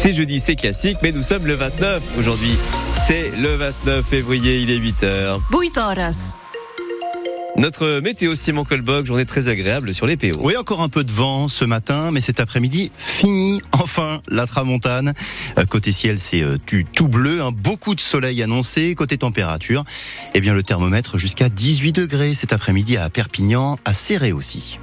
C'est jeudi, c'est classique, mais nous sommes le 29 aujourd'hui. C'est le 29 février, il est 8h. 8 horas. Notre météo Simon Colbock, journée très agréable sur les PO. Oui, encore un peu de vent ce matin, mais cet après-midi, fini enfin la tramontane. Euh, Côté ciel, c'est euh, tout bleu, hein, beaucoup de soleil annoncé. Côté température, eh bien le thermomètre jusqu'à 18 degrés cet après-midi à Perpignan, à Serré aussi.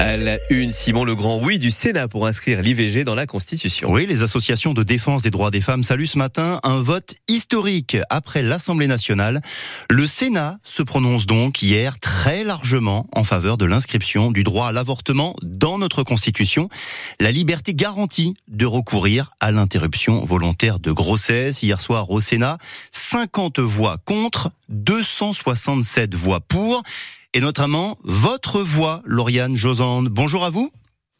À la une, Simon Legrand, oui, du Sénat pour inscrire l'IVG dans la Constitution. Oui, les associations de défense des droits des femmes saluent ce matin un vote historique après l'Assemblée nationale. Le Sénat se prononce donc hier très largement en faveur de l'inscription du droit à l'avortement dans notre Constitution. La liberté garantie de recourir à l'interruption volontaire de grossesse. Hier soir au Sénat, 50 voix contre, 267 voix pour et notamment votre voix, Lauriane Josande. Bonjour à vous.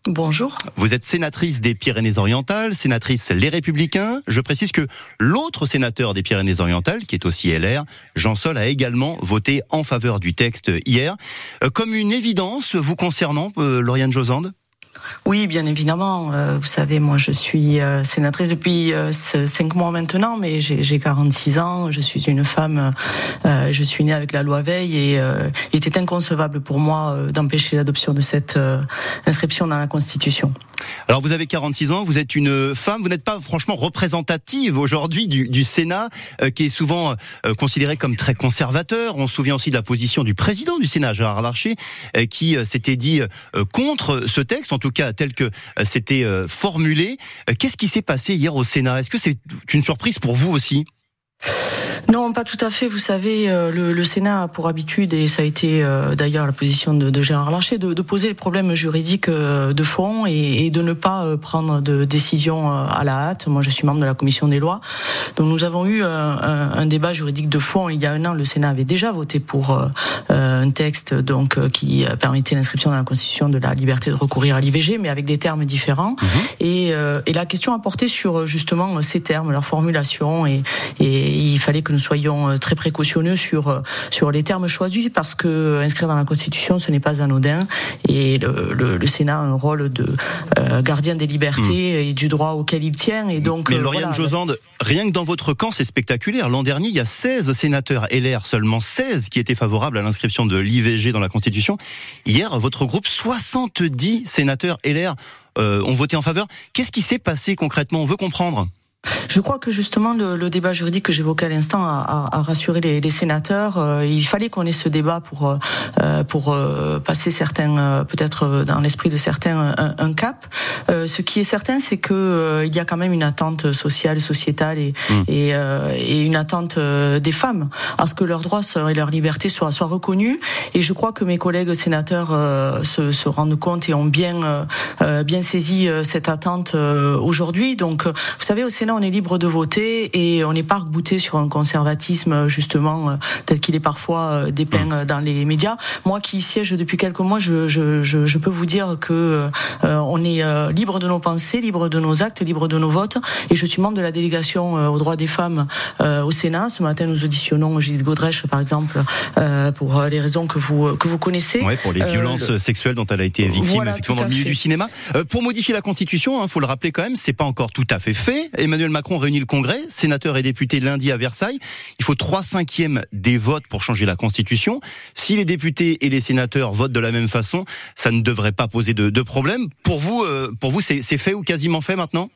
Bonjour. Vous êtes sénatrice des Pyrénées-Orientales, sénatrice Les Républicains. Je précise que l'autre sénateur des Pyrénées-Orientales, qui est aussi LR, Jean Sol, a également voté en faveur du texte hier. Euh, comme une évidence vous concernant, euh, Lauriane Josande? Oui, bien évidemment. Euh, vous savez, moi, je suis euh, sénatrice depuis euh, cinq mois maintenant, mais j'ai 46 ans. Je suis une femme. je suis née avec la loi Veil et il était inconcevable pour moi d'empêcher l'adoption de cette inscription dans la Constitution. Alors, vous avez 46 ans, vous êtes une femme. Vous n'êtes pas franchement représentative aujourd'hui du, du, Sénat, qui est souvent considéré comme très conservateur. On se souvient aussi de la position du président du Sénat, Gérard Larcher, qui s'était dit contre ce texte, tout cas tel que euh, c'était euh, formulé. Euh, qu'est-ce qui s'est passé hier au Sénat? Est-ce que c'est une surprise pour vous aussi? Non, pas tout à fait. Vous savez, euh, le, le Sénat a pour habitude, et ça a été euh, d'ailleurs la position de, de Gérard Larcher, de, de, poser les problèmes juridiques euh, de fond et, et, de ne pas prendre de décision à la hâte. Moi, je suis membre de la commission des lois. Donc, nous avons eu un, un, débat juridique de fond. Il y a un an, le Sénat avait déjà voté pour un texte donc qui permettait l'inscription dans la Constitution de la liberté de recourir à l'IVG, mais avec des termes différents. Mhm. Et, et, la question a porté sur justement ces termes, leur formulation, et, et il fallait que nous soyons euh, très précautionneux sur euh, sur les termes choisis parce que euh, inscrire dans la Constitution ce n'est pas anodin et le, le, le, Sénat a un rôle de gardien des libertés hmm. et du droit auquel il tient et donc mais Lauriane Josande rien que dans votre camp c'est spectaculaire. L'an dernier il y a 16 sénateurs LR seulement 16 qui étaient favorables à l'inscription de l'IVG dans la Constitution. Hier votre groupe 70 sénateurs LR ont voté en faveur. Qu'est-ce qui s'est passé concrètement? On veut comprendre je crois que justement le, le débat juridique que j'évoquais à l'instant a, a, a, rassuré les, les sénateurs. Euh, il fallait qu'on ait ce débat pour euh, pour euh, passer certains peut-être dans l'esprit de certains un, un cap. ce qui est certain, c'est que il y a quand même une attente sociale, sociétale et mmh. et, et, une attente des femmes à ce que leurs droits et leurs libertés soient soient reconnus. Et je crois que mes collègues sénateurs se, se rendent compte et ont bien bien saisi cette attente aujourd'hui. Donc, vous savez, au Sénat on est libre de voter et on n'est pas rebouté sur un conservatisme justement euh, tel qu'il est parfois euh, dépeint mmh. dans les médias. Moi qui siège depuis quelques mois, je, je, je, je peux vous dire que euh, on est libre de nos pensées, libre de nos actes, libre de nos votes. Et je suis membre de la délégation aux droits des femmes au Sénat. Ce matin, nous auditionnons Gilles Godrèche, par exemple, pour les raisons que vous que vous connaissez. Ouais, pour les violences sexuelles dont elle a été victime, voilà, effectivement, dans le milieu fait. du cinéma. pour modifier la Constitution, il hein, faut le rappeler quand même, c'est pas encore tout à fait fait. Emmanuel Macron réunit le Congrès, sénateurs et députés lundi à Versailles. Il faut trois cinquièmes des votes pour changer la Constitution. Si les députés et les sénateurs votent de la même façon, ça ne devrait pas poser de, problème. Pour vous, euh, pour vous, c'est fait ou quasiment fait maintenant?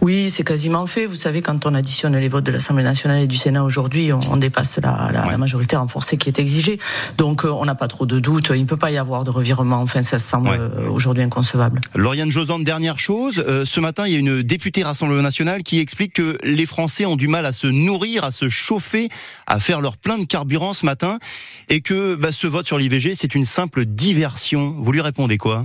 Oui, c'est quasiment fait. Vous savez, quand on additionne les votes de l'Assemblée nationale et du Sénat aujourd'hui, on, on, dépasse la, la, ouais. la, majorité renforcée qui est exigée. Donc, euh, on n'a pas trop de doutes. Il ne peut pas y avoir de revirement. Enfin, ça semble ouais. euh, aujourd'hui inconcevable. Lauriane Josande, dernière chose. Euh, ce matin, il y a une députée Rassemblement national qui explique que les Français ont du mal à se nourrir, à se chauffer, à faire leur plein de carburant ce matin, et que bah, ce vote sur l'IVG, c'est une simple diversion. Vous lui répondez quoi?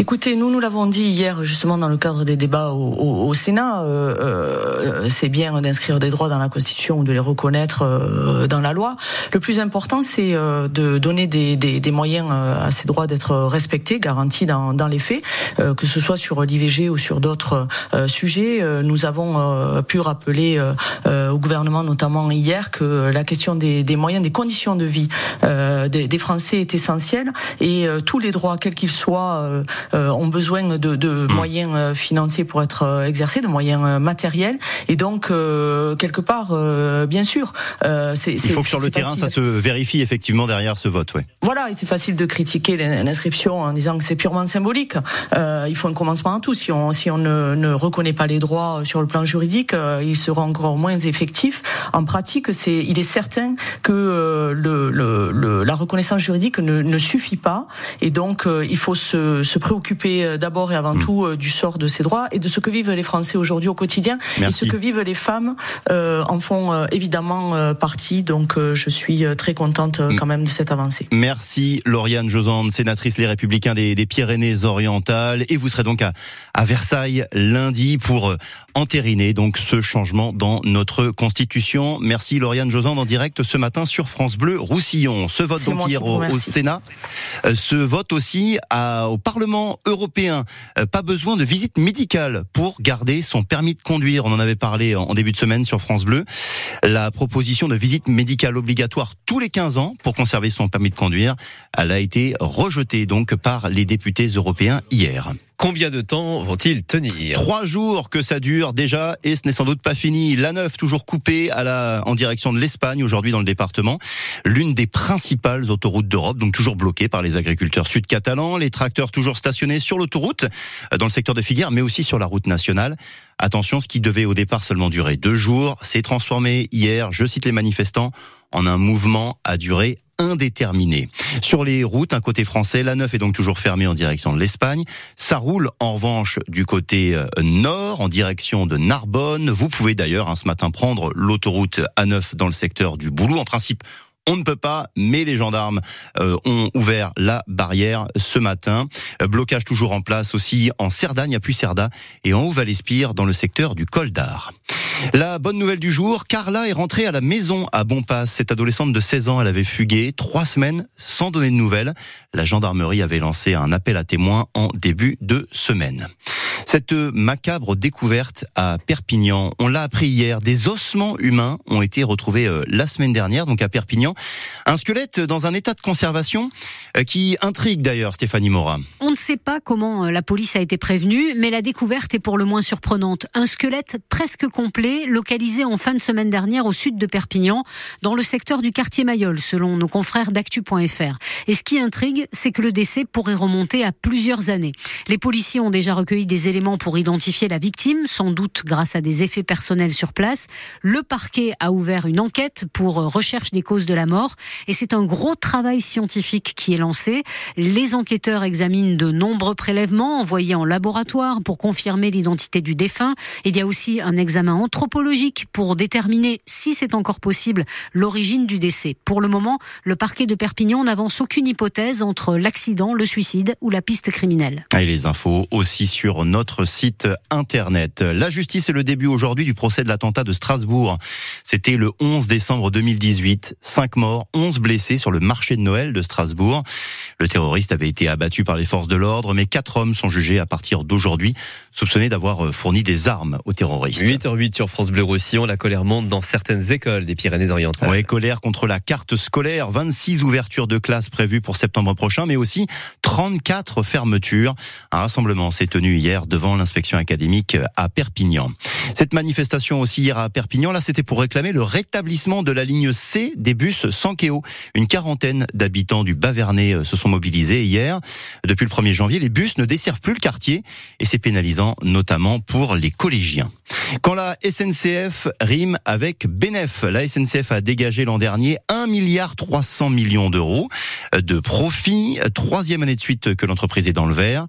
Écoutez, nous nous l'avons dit hier justement dans le cadre des débats au, au, au Sénat. Euh, euh, c'est bien d'inscrire des droits dans la Constitution ou de les reconnaître euh, dans la loi. Le plus important, c'est euh, de donner des, des, des, moyens euh, à ces droits d'être respectés, garantis dans, dans les faits, euh, que ce soit sur l'IVG ou sur d'autres sujets. nous avons pu rappeler au gouvernement, notamment hier, que la question des, des moyens, des conditions de vie des, des, Français est essentielle et tous les droits, quels qu'ils soient droits ont besoin de, de mmh. moyens financiers pour être exercés, de moyens matériels. Et donc, quelque part, bien sûr, c'est... Il faut que sur le terrain, ça se vérifie effectivement derrière ce vote. Ouais. Voilà, et c'est facile de critiquer l'inscription en disant que c'est purement symbolique. il faut un commencement à tout. Si on, si on ne, ne reconnaît pas les droits sur le plan juridique, ils seront encore moins effectifs. En pratique, c'est, il est certain que euh, le, le, la reconnaissance juridique ne, ne, suffit pas, et donc euh, il faut se, se préoccuper euh, d'abord et avant hmm. tout du sort de ces droits et de ce que vivent les Français aujourd'hui au quotidien, et ce que vivent les femmes en font évidemment partie. Donc je suis très contente quand même de cette avancée. Merci Lauriane Josande, sénatrice Les Républicains des, des Pyrénées-Orientales, et vous serez donc à, à Versailles lundi pour entériner donc ce changement dans notre constitution. Merci Lauriane Josande en direct ce matin sur France Bleu Roussillon. Ce vote donc hier au, Sénat, euh, ce vote aussi à, au Parlement européen. Euh, pas besoin de visite médicale pour garder son permis de conduire. On en avait parlé en début de semaine sur France Bleu. La proposition de visite médicale obligatoire tous les 15 ans pour conserver son permis de conduire, elle a été rejetée donc par les députés européens hier. Combien de temps vont-ils tenir Trois jours que ça dure déjà et ce n'est sans doute pas fini. La neuf toujours coupée en direction de l'Espagne aujourd'hui dans le département. L'une des principales autoroutes d'Europe, donc toujours bloquée par les agriculteurs sud-catalans. Les tracteurs toujours stationnés sur l'autoroute, euh, dans le secteur de Figueres, mais aussi sur la route nationale. Attention, ce qui devait au départ seulement durer deux jours s'est transformé hier, je cite les manifestants, en un mouvement à durée indéterminé. Sur les routes, un côté français, la 9 est donc toujours fermée en direction de l'Espagne. Ça roule en revanche du côté euh, nord, en direction de Narbonne. Vous pouvez d'ailleurs hein, ce matin prendre l'autoroute A9 dans le secteur du Boulou. En principe, on ne peut pas, mais les gendarmes euh, ont ouvert la barrière ce matin. Euh, blocage toujours en place aussi en Cerdagne, à Puy-Cerda et en Haut-Valespire dans le secteur du Col d'Ar. La bonne nouvelle du jour, Carla est rentrée à la maison à Bonpass. Cette adolescente de 16 ans, elle avait fugué trois semaines sans donner de nouvelles. La gendarmerie avait lancé un appel à témoins en début de semaine. Cette macabre découverte à Perpignan, on l'a appris hier, des ossements humains ont été retrouvés euh, la semaine dernière, donc à Perpignan. Un squelette dans un état de conservation euh, qui intrigue d'ailleurs Stéphanie Mora. On ne sait pas comment euh, la police a été prévenue, mais la découverte est pour le moins surprenante. Un squelette presque complet, localisé en fin de semaine dernière au sud de Perpignan, dans le secteur du quartier Mayol, selon nos confrères d'actu.fr. Et ce qui intrigue, c'est que le décès pourrait remonter à plusieurs années. Les policiers ont déjà recueilli des éléments pour identifier la victime, sans doute grâce à des effets personnels sur place. Le parquet a ouvert une enquête pour recherche des causes de la mort et c'est un gros travail scientifique qui est lancé. Les enquêteurs examinent de nombreux prélèvements envoyés en laboratoire pour confirmer l'identité du défunt. Il y a aussi un examen anthropologique pour déterminer si c'est encore possible l'origine du décès. Pour le moment, le parquet de Perpignan n'avance aucune hypothèse entre l'accident, le suicide ou la piste criminelle. Et les infos aussi sur notre site internet. La justice est le début aujourd'hui du procès de l'attentat de Strasbourg. C'était le 11 décembre 2018. Cinq morts, 11 blessés sur le marché de Noël de Strasbourg. Le terroriste avait été abattu par les forces de l'ordre, mais quatre hommes sont jugés à partir d'aujourd'hui, soupçonnés d'avoir euh, fourni des armes aux terroristes. 8h08 sur France Bleu Roussillon, la colère monte dans certaines écoles des Pyrénées-Orientales. Oui, colère contre la carte scolaire. 26 ouvertures de classes prévues pour septembre prochain, mais aussi 34 fermetures. Un rassemblement s'est tenu hier de devant l'inspection académique à Perpignan. Cette manifestation aussi hier à Perpignan, là c'était pour réclamer le rétablissement de la ligne C des bus Sankeo. Une quarantaine d'habitants du Bavernais euh, se sont mobilisés hier. Depuis le 1er janvier, les bus ne desservent plus le quartier et c'est pénalisant notamment pour les collégiens. Quand la SNCF rime avec Benef, la SNCF a dégagé l'an dernier 1 milliard 300 millions d'euros de profit, troisième année de suite que l'entreprise est dans le vert.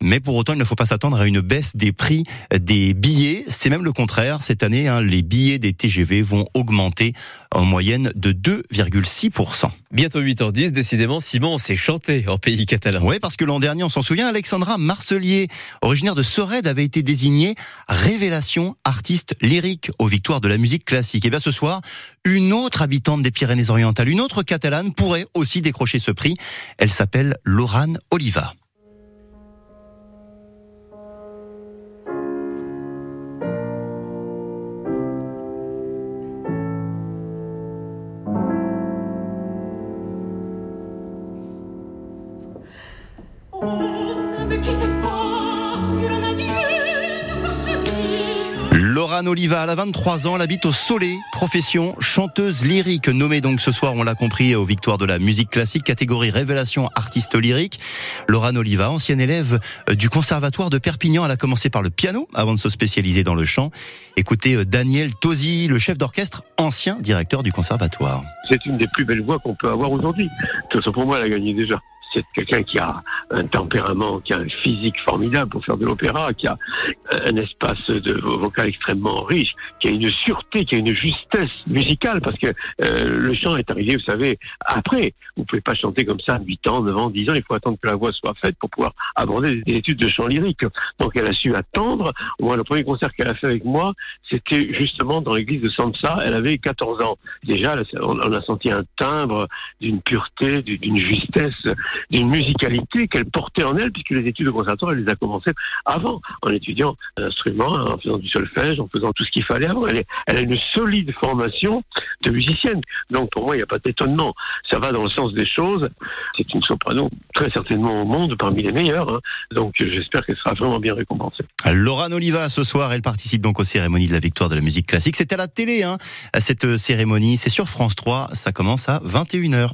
Mais pour autant, il ne faut pas s'attendre à une baisse des prix des billets. C'est même le contraire. Cette année, hein, les billets des TGV vont augmenter en moyenne de 2,6%. Bientôt 8h10, décidément, Simon s'est chanté en pays catalan. Oui, parce que l'an dernier, on s'en souvient, Alexandra Marcelier, originaire de Sorède, avait été désignée révélation artiste lyrique aux victoires de la musique classique. Et bien ce soir, une autre habitante des Pyrénées-Orientales, une autre catalane, pourrait aussi décrocher ce prix. Elle s'appelle Laurane Oliva. Laurent Oliva, elle a 23 ans, elle habite au Soleil, profession chanteuse lyrique, nommée donc ce soir, on l'a compris, aux victoires de la musique classique, catégorie révélation artiste lyrique. Laurent Oliva, ancienne élève du conservatoire de Perpignan, elle a commencé par le piano avant de se spécialiser dans le chant. Écoutez euh, Daniel Tosi, le chef d'orchestre, ancien directeur du conservatoire. C'est une des plus belles voix qu'on peut avoir aujourd'hui. Tout ça pour moi, elle a gagné déjà c'est quelqu'un qui a un tempérament, qui a un physique formidable pour faire de l'opéra, qui a un espace de vocal extrêmement riche, qui a une sûreté, qui a une justesse musicale, parce que euh, le chant est arrivé, vous savez, après. Vous pouvez pas chanter comme ça 8 ans, 9 ans, 10 ans, il faut attendre que la voix soit faite pour pouvoir aborder des études de chant lyrique. Donc elle a su attendre. Moi, le premier concert qu'elle a fait avec moi, c'était justement dans l'église de Sansa, elle avait 14 ans. Déjà, on a senti un timbre d'une pureté, d'une justesse d'une musicalité qu'elle portait en elle, puisque les études de conservatoire, elle les a commencées avant, en étudiant un instrument, en faisant du solfège, en faisant tout ce qu'il fallait avant. Elle, a une solide formation de musicienne. Donc pour moi, il n'y a pas d'étonnement. Ça va dans le sens des choses. C'est une soprano très certainement au monde, parmi les meilleures. Hein. Donc j'espère qu'elle sera vraiment bien récompensée. Laura Oliva, ce soir, elle participe donc aux cérémonies de la victoire de la musique classique. C'est à la télé, hein, cette cérémonie. C'est sur France 3. Ça commence à 21h.